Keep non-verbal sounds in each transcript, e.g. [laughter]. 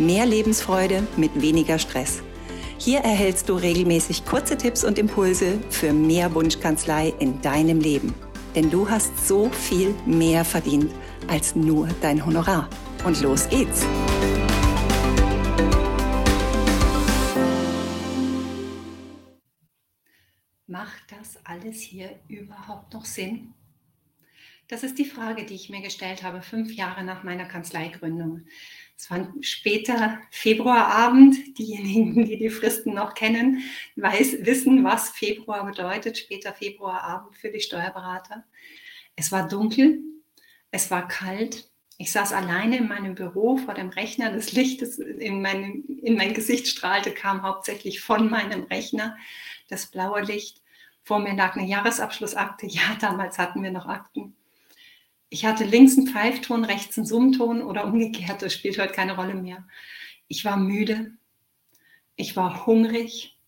Mehr Lebensfreude mit weniger Stress. Hier erhältst du regelmäßig kurze Tipps und Impulse für mehr Wunschkanzlei in deinem Leben. Denn du hast so viel mehr verdient als nur dein Honorar. Und los geht's! Macht das alles hier überhaupt noch Sinn? Das ist die Frage, die ich mir gestellt habe, fünf Jahre nach meiner Kanzleigründung. Es war später Februarabend. Diejenigen, die die Fristen noch kennen, weiß, wissen, was Februar bedeutet. Später Februarabend für die Steuerberater. Es war dunkel, es war kalt. Ich saß alleine in meinem Büro vor dem Rechner. Das Licht, das in, mein, in mein Gesicht strahlte, kam hauptsächlich von meinem Rechner. Das blaue Licht. Vor mir lag eine Jahresabschlussakte. Ja, damals hatten wir noch Akten ich hatte links einen Pfeifton, rechts einen Summton oder umgekehrt, das spielt heute keine Rolle mehr. Ich war müde, ich war hungrig,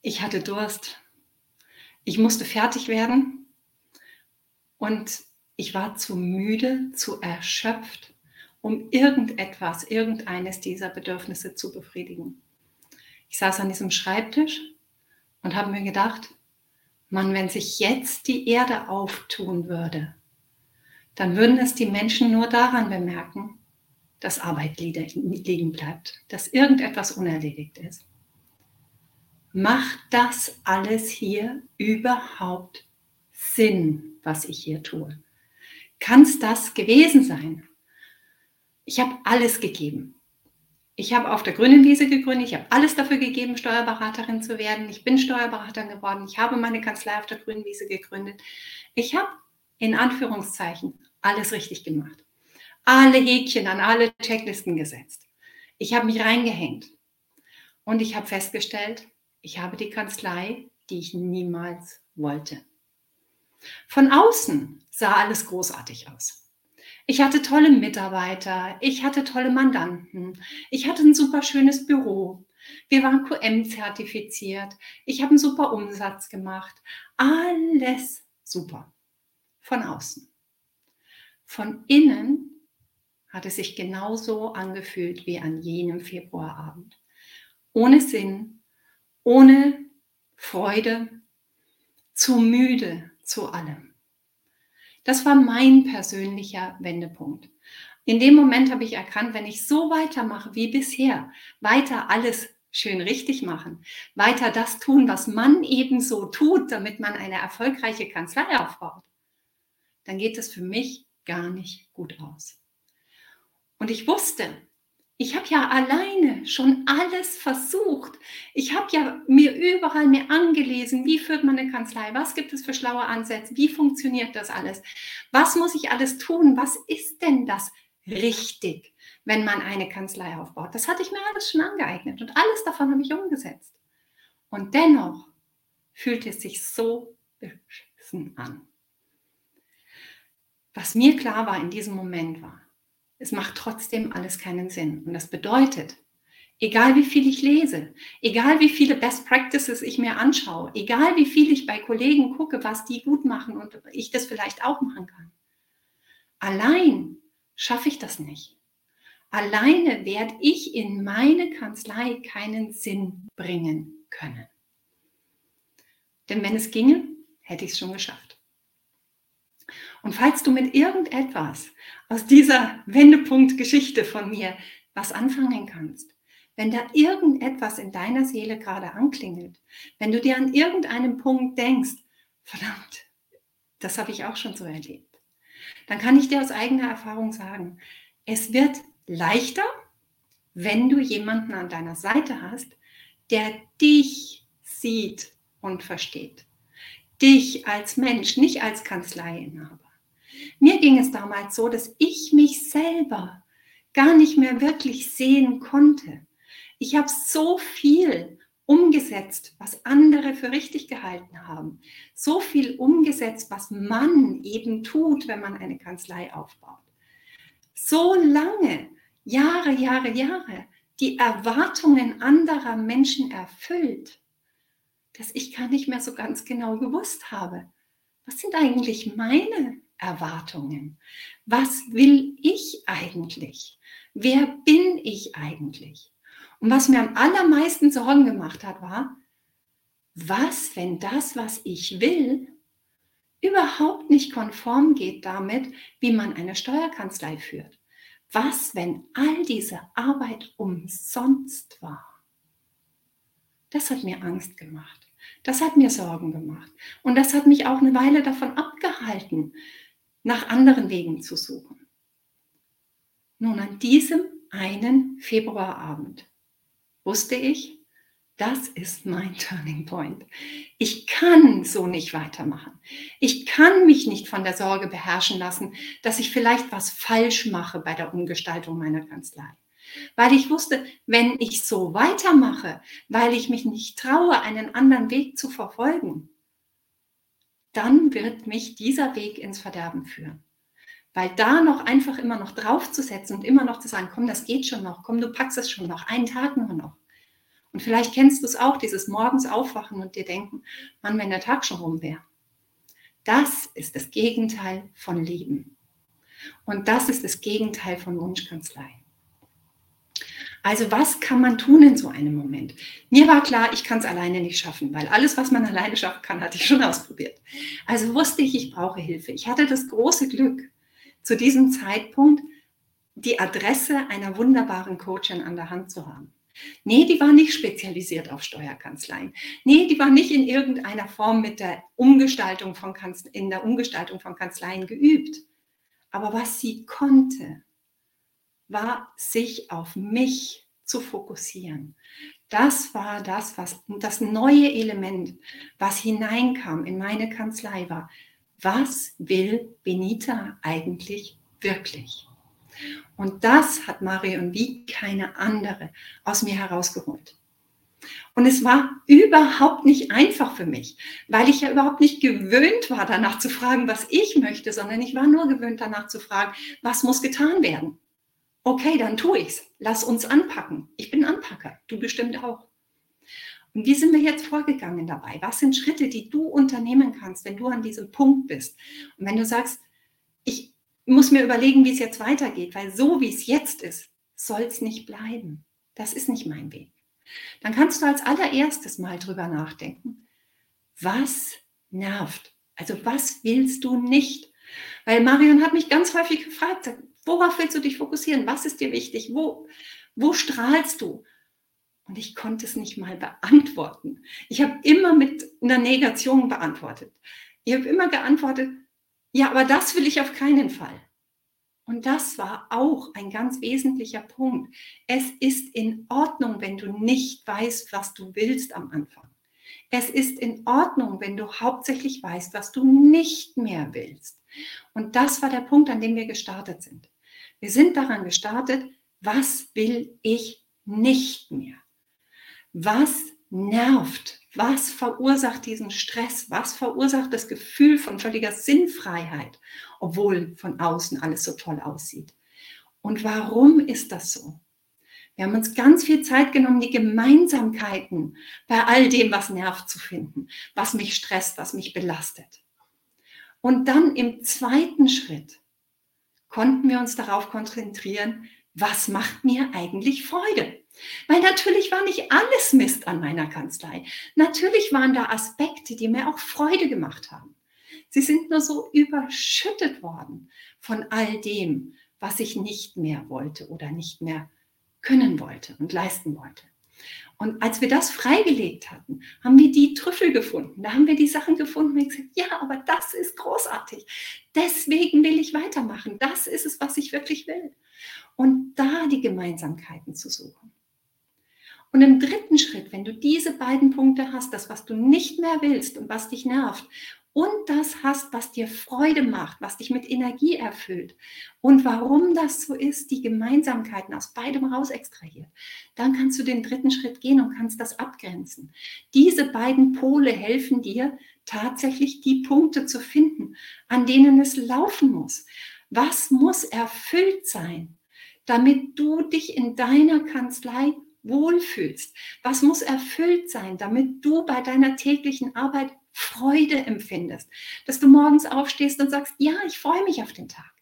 ich hatte Durst, ich musste fertig werden und ich war zu müde, zu erschöpft, um irgendetwas, irgendeines dieser Bedürfnisse zu befriedigen. Ich saß an diesem Schreibtisch und habe mir gedacht, Mann, wenn sich jetzt die Erde auftun würde, dann würden es die Menschen nur daran bemerken, dass Arbeit liegen bleibt, dass irgendetwas unerledigt ist. Macht das alles hier überhaupt Sinn, was ich hier tue? Kann es das gewesen sein? Ich habe alles gegeben. Ich habe auf der grünen Wiese gegründet, ich habe alles dafür gegeben, Steuerberaterin zu werden. Ich bin Steuerberaterin geworden, ich habe meine Kanzlei auf der grünen Wiese gegründet. Ich habe in Anführungszeichen alles richtig gemacht. Alle Häkchen an alle Checklisten gesetzt. Ich habe mich reingehängt und ich habe festgestellt, ich habe die Kanzlei, die ich niemals wollte. Von außen sah alles großartig aus. Ich hatte tolle Mitarbeiter, ich hatte tolle Mandanten, ich hatte ein super schönes Büro. Wir waren QM-zertifiziert, ich habe einen super Umsatz gemacht. Alles super. Von außen. Von innen hat es sich genauso angefühlt wie an jenem Februarabend. Ohne Sinn, ohne Freude, zu müde zu allem. Das war mein persönlicher Wendepunkt. In dem Moment habe ich erkannt, wenn ich so weitermache wie bisher, weiter alles schön richtig machen, weiter das tun, was man eben so tut, damit man eine erfolgreiche Kanzlei aufbaut, dann geht es für mich gar nicht gut aus. Und ich wusste, ich habe ja alleine schon alles versucht. Ich habe ja mir überall mir angelesen, wie führt man eine Kanzlei, was gibt es für schlaue Ansätze, wie funktioniert das alles, was muss ich alles tun, was ist denn das richtig, wenn man eine Kanzlei aufbaut. Das hatte ich mir alles schon angeeignet und alles davon habe ich umgesetzt. Und dennoch fühlt es sich so beschissen an. Was mir klar war in diesem Moment war, es macht trotzdem alles keinen Sinn. Und das bedeutet, egal wie viel ich lese, egal wie viele Best Practices ich mir anschaue, egal wie viel ich bei Kollegen gucke, was die gut machen und ich das vielleicht auch machen kann, allein schaffe ich das nicht. Alleine werde ich in meine Kanzlei keinen Sinn bringen können. Denn wenn es ginge, hätte ich es schon geschafft. Und falls du mit irgendetwas aus dieser Wendepunkt-Geschichte von mir was anfangen kannst, wenn da irgendetwas in deiner Seele gerade anklingelt, wenn du dir an irgendeinem Punkt denkst, verdammt, das habe ich auch schon so erlebt, dann kann ich dir aus eigener Erfahrung sagen, es wird leichter, wenn du jemanden an deiner Seite hast, der dich sieht und versteht. Dich als Mensch, nicht als Kanzleiinhaber. Mir ging es damals so, dass ich mich selber gar nicht mehr wirklich sehen konnte. Ich habe so viel umgesetzt, was andere für richtig gehalten haben. So viel umgesetzt, was man eben tut, wenn man eine Kanzlei aufbaut. So lange, Jahre, Jahre, Jahre, die Erwartungen anderer Menschen erfüllt, dass ich gar nicht mehr so ganz genau gewusst habe, was sind eigentlich meine Erwartungen? Was will ich eigentlich? Wer bin ich eigentlich? Und was mir am allermeisten Sorgen gemacht hat, war, was, wenn das, was ich will, überhaupt nicht konform geht damit, wie man eine Steuerkanzlei führt? Was, wenn all diese Arbeit umsonst war? Das hat mir Angst gemacht. Das hat mir Sorgen gemacht. Und das hat mich auch eine Weile davon abgehalten, nach anderen Wegen zu suchen. Nun, an diesem einen Februarabend wusste ich, das ist mein [laughs] Turning Point. Ich kann so nicht weitermachen. Ich kann mich nicht von der Sorge beherrschen lassen, dass ich vielleicht was falsch mache bei der Umgestaltung meiner Kanzlei. Weil ich wusste, wenn ich so weitermache, weil ich mich nicht traue, einen anderen Weg zu verfolgen, dann wird mich dieser Weg ins Verderben führen. Weil da noch einfach immer noch draufzusetzen und immer noch zu sagen, komm, das geht schon noch, komm, du packst es schon noch, einen Tag nur noch. Und vielleicht kennst du es auch, dieses morgens aufwachen und dir denken, Mann, wenn der Tag schon rum wäre. Das ist das Gegenteil von Leben. Und das ist das Gegenteil von Wunschkanzlei. Also was kann man tun in so einem Moment? Mir war klar, ich kann es alleine nicht schaffen, weil alles, was man alleine schaffen kann, hatte ich schon ausprobiert. Also wusste ich, ich brauche Hilfe. Ich hatte das große Glück, zu diesem Zeitpunkt die Adresse einer wunderbaren Coachin an der Hand zu haben. Nee, die war nicht spezialisiert auf Steuerkanzleien. Nee, die war nicht in irgendeiner Form mit der Umgestaltung von Kanzleien, in der Umgestaltung von Kanzleien geübt. Aber was sie konnte, war, sich auf mich zu fokussieren. Das war das, was das neue Element, was hineinkam in meine Kanzlei war. Was will Benita eigentlich wirklich? Und das hat Marion wie keine andere aus mir herausgeholt. Und es war überhaupt nicht einfach für mich, weil ich ja überhaupt nicht gewöhnt war, danach zu fragen, was ich möchte, sondern ich war nur gewöhnt, danach zu fragen, was muss getan werden. Okay, dann tue ich's. Lass uns anpacken. Ich bin Anpacker. Du bestimmt auch. Und wie sind wir jetzt vorgegangen dabei? Was sind Schritte, die du unternehmen kannst, wenn du an diesem Punkt bist? Und wenn du sagst, ich muss mir überlegen, wie es jetzt weitergeht, weil so wie es jetzt ist, soll es nicht bleiben. Das ist nicht mein Weg. Dann kannst du als allererstes mal drüber nachdenken, was nervt? Also was willst du nicht? Weil Marion hat mich ganz häufig gefragt, Worauf willst du dich fokussieren? Was ist dir wichtig? Wo, wo strahlst du? Und ich konnte es nicht mal beantworten. Ich habe immer mit einer Negation beantwortet. Ich habe immer geantwortet, ja, aber das will ich auf keinen Fall. Und das war auch ein ganz wesentlicher Punkt. Es ist in Ordnung, wenn du nicht weißt, was du willst am Anfang. Es ist in Ordnung, wenn du hauptsächlich weißt, was du nicht mehr willst. Und das war der Punkt, an dem wir gestartet sind. Wir sind daran gestartet, was will ich nicht mehr? Was nervt? Was verursacht diesen Stress? Was verursacht das Gefühl von völliger Sinnfreiheit, obwohl von außen alles so toll aussieht? Und warum ist das so? Wir haben uns ganz viel Zeit genommen, die Gemeinsamkeiten bei all dem, was nervt, zu finden, was mich stresst, was mich belastet. Und dann im zweiten Schritt konnten wir uns darauf konzentrieren, was macht mir eigentlich Freude? Weil natürlich war nicht alles Mist an meiner Kanzlei. Natürlich waren da Aspekte, die mir auch Freude gemacht haben. Sie sind nur so überschüttet worden von all dem, was ich nicht mehr wollte oder nicht mehr können wollte und leisten wollte. Und als wir das freigelegt hatten, haben wir die Trüffel gefunden. Da haben wir die Sachen gefunden und gesagt, ja, aber das ist großartig. Deswegen will ich weitermachen. Das ist es, was ich wirklich will. Und da die Gemeinsamkeiten zu suchen. Und im dritten Schritt, wenn du diese beiden Punkte hast, das, was du nicht mehr willst und was dich nervt, und das hast, was dir Freude macht, was dich mit Energie erfüllt und warum das so ist, die Gemeinsamkeiten aus beidem raus extrahiert, dann kannst du den dritten Schritt gehen und kannst das abgrenzen. Diese beiden Pole helfen dir tatsächlich die Punkte zu finden, an denen es laufen muss. Was muss erfüllt sein, damit du dich in deiner Kanzlei wohlfühlst? Was muss erfüllt sein, damit du bei deiner täglichen Arbeit Freude empfindest? Dass du morgens aufstehst und sagst, ja, ich freue mich auf den Tag.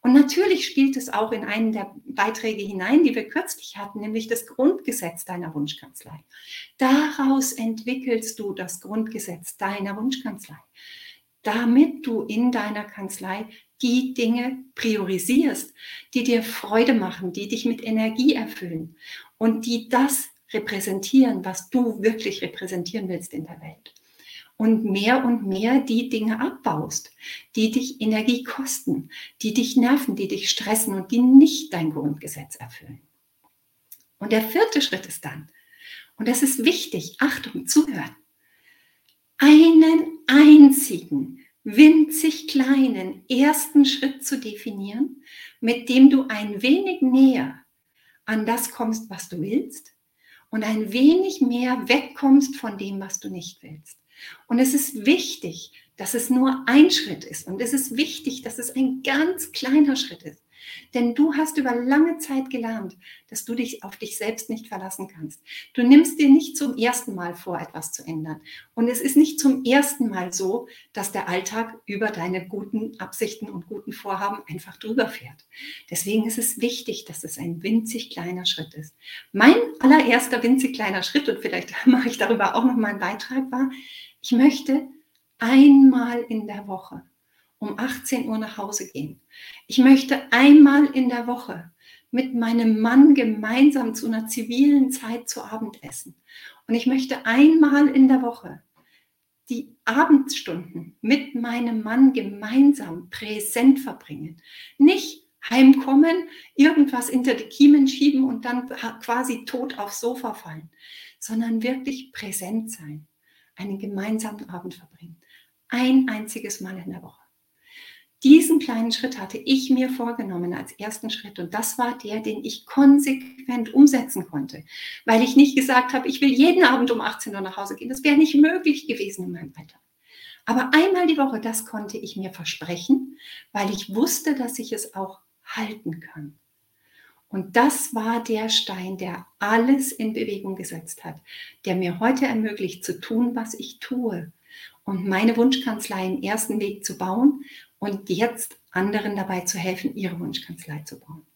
Und natürlich spielt es auch in einen der Beiträge hinein, die wir kürzlich hatten, nämlich das Grundgesetz deiner Wunschkanzlei. Daraus entwickelst du das Grundgesetz deiner Wunschkanzlei, damit du in deiner Kanzlei die Dinge priorisierst, die dir Freude machen, die dich mit Energie erfüllen und die das repräsentieren, was du wirklich repräsentieren willst in der Welt. Und mehr und mehr die Dinge abbaust, die dich Energie kosten, die dich nerven, die dich stressen und die nicht dein Grundgesetz erfüllen. Und der vierte Schritt ist dann, und das ist wichtig, Achtung, zuhören, einen einzigen, winzig kleinen ersten Schritt zu definieren, mit dem du ein wenig näher an das kommst, was du willst und ein wenig mehr wegkommst von dem, was du nicht willst. Und es ist wichtig, dass es nur ein Schritt ist und es ist wichtig, dass es ein ganz kleiner Schritt ist. Denn du hast über lange Zeit gelernt, dass du dich auf dich selbst nicht verlassen kannst. Du nimmst dir nicht zum ersten Mal vor, etwas zu ändern. Und es ist nicht zum ersten Mal so, dass der Alltag über deine guten Absichten und guten Vorhaben einfach drüber fährt. Deswegen ist es wichtig, dass es ein winzig kleiner Schritt ist. Mein allererster winzig kleiner Schritt, und vielleicht [laughs] mache ich darüber auch noch mal einen Beitrag, war, ich möchte einmal in der Woche um 18 Uhr nach Hause gehen. Ich möchte einmal in der Woche mit meinem Mann gemeinsam zu einer zivilen Zeit zu Abend essen. Und ich möchte einmal in der Woche die Abendstunden mit meinem Mann gemeinsam präsent verbringen. Nicht heimkommen, irgendwas hinter die Kiemen schieben und dann quasi tot aufs Sofa fallen, sondern wirklich präsent sein, einen gemeinsamen Abend verbringen. Ein einziges Mal in der Woche. Diesen kleinen Schritt hatte ich mir vorgenommen als ersten Schritt und das war der, den ich konsequent umsetzen konnte, weil ich nicht gesagt habe, ich will jeden Abend um 18 Uhr nach Hause gehen. Das wäre nicht möglich gewesen in meinem Alter. Aber einmal die Woche, das konnte ich mir versprechen, weil ich wusste, dass ich es auch halten kann. Und das war der Stein, der alles in Bewegung gesetzt hat, der mir heute ermöglicht zu tun, was ich tue und meine Wunschkanzlei im ersten Weg zu bauen und jetzt anderen dabei zu helfen, ihre Wunschkanzlei zu bauen.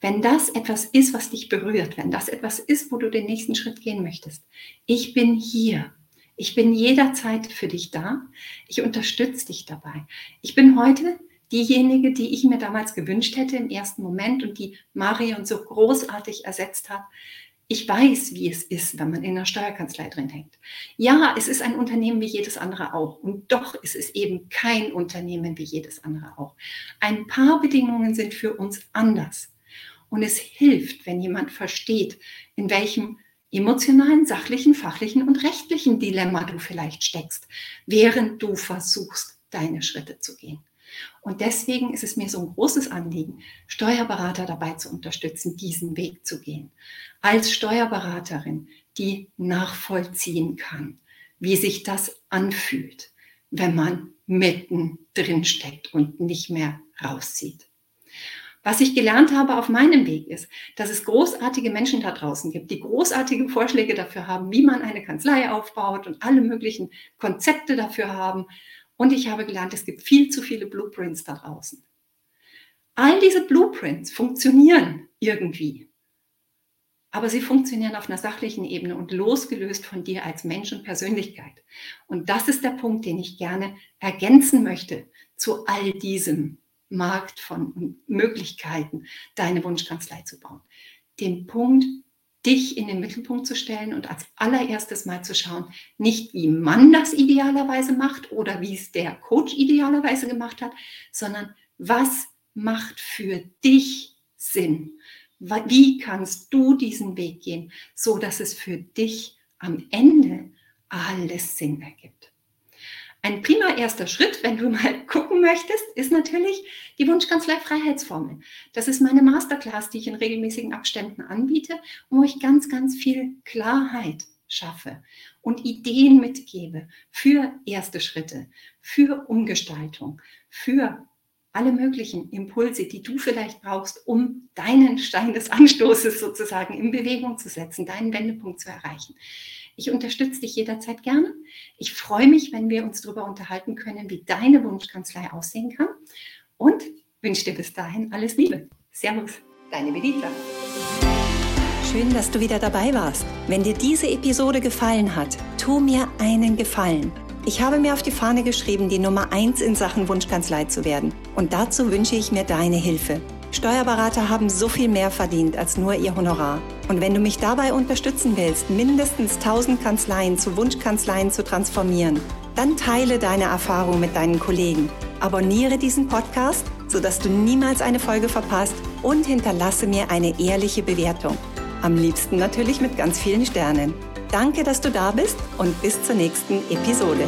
Wenn das etwas ist, was dich berührt, wenn das etwas ist, wo du den nächsten Schritt gehen möchtest, ich bin hier. Ich bin jederzeit für dich da. Ich unterstütze dich dabei. Ich bin heute diejenige, die ich mir damals gewünscht hätte im ersten Moment und die Marion so großartig ersetzt hat, ich weiß, wie es ist, wenn man in einer Steuerkanzlei drin hängt. Ja, es ist ein Unternehmen wie jedes andere auch. Und doch ist es eben kein Unternehmen wie jedes andere auch. Ein paar Bedingungen sind für uns anders. Und es hilft, wenn jemand versteht, in welchem emotionalen, sachlichen, fachlichen und rechtlichen Dilemma du vielleicht steckst, während du versuchst, deine Schritte zu gehen. Und deswegen ist es mir so ein großes Anliegen, Steuerberater dabei zu unterstützen, diesen Weg zu gehen. Als Steuerberaterin, die nachvollziehen kann, wie sich das anfühlt, wenn man mitten drin steckt und nicht mehr rauszieht. Was ich gelernt habe auf meinem Weg ist, dass es großartige Menschen da draußen gibt, die großartige Vorschläge dafür haben, wie man eine Kanzlei aufbaut und alle möglichen Konzepte dafür haben. Und ich habe gelernt, es gibt viel zu viele Blueprints da draußen. All diese Blueprints funktionieren irgendwie. Aber sie funktionieren auf einer sachlichen Ebene und losgelöst von dir als Mensch und Persönlichkeit. Und das ist der Punkt, den ich gerne ergänzen möchte zu all diesem Markt von Möglichkeiten, deine Wunschkanzlei zu bauen. Den Punkt, dich in den Mittelpunkt zu stellen und als allererstes mal zu schauen, nicht wie man das idealerweise macht oder wie es der Coach idealerweise gemacht hat, sondern was macht für dich Sinn? Wie kannst du diesen Weg gehen, so dass es für dich am Ende alles Sinn ergibt? Ein prima erster Schritt, wenn du mal [laughs] gucken möchtest, ist natürlich die Wunschkanzlei Freiheitsformel. Das ist meine Masterclass, die ich in regelmäßigen Abständen anbiete, wo ich ganz, ganz viel Klarheit schaffe und Ideen mitgebe für erste Schritte, für Umgestaltung, für alle möglichen Impulse, die du vielleicht brauchst, um deinen Stein des Anstoßes sozusagen in Bewegung zu setzen, deinen Wendepunkt zu erreichen. Ich unterstütze dich jederzeit gerne. Ich freue mich, wenn wir uns darüber unterhalten können, wie deine Wunschkanzlei aussehen kann und wünsche dir bis dahin alles Liebe. Servus, deine Benita. Schön, dass du wieder dabei warst. Wenn dir diese Episode gefallen hat, tu mir einen Gefallen ich habe mir auf die Fahne geschrieben, die Nummer 1 in Sachen Wunschkanzlei zu werden. Und dazu wünsche ich mir deine Hilfe. Steuerberater haben so viel mehr verdient als nur ihr Honorar. Und wenn du mich dabei unterstützen willst, mindestens 1000 Kanzleien zu Wunschkanzleien zu transformieren, dann teile deine Erfahrung mit deinen Kollegen. Abonniere diesen Podcast, sodass du niemals eine Folge verpasst und hinterlasse mir eine ehrliche Bewertung. Am liebsten natürlich mit ganz vielen Sternen. Danke, dass du da bist und bis zur nächsten Episode.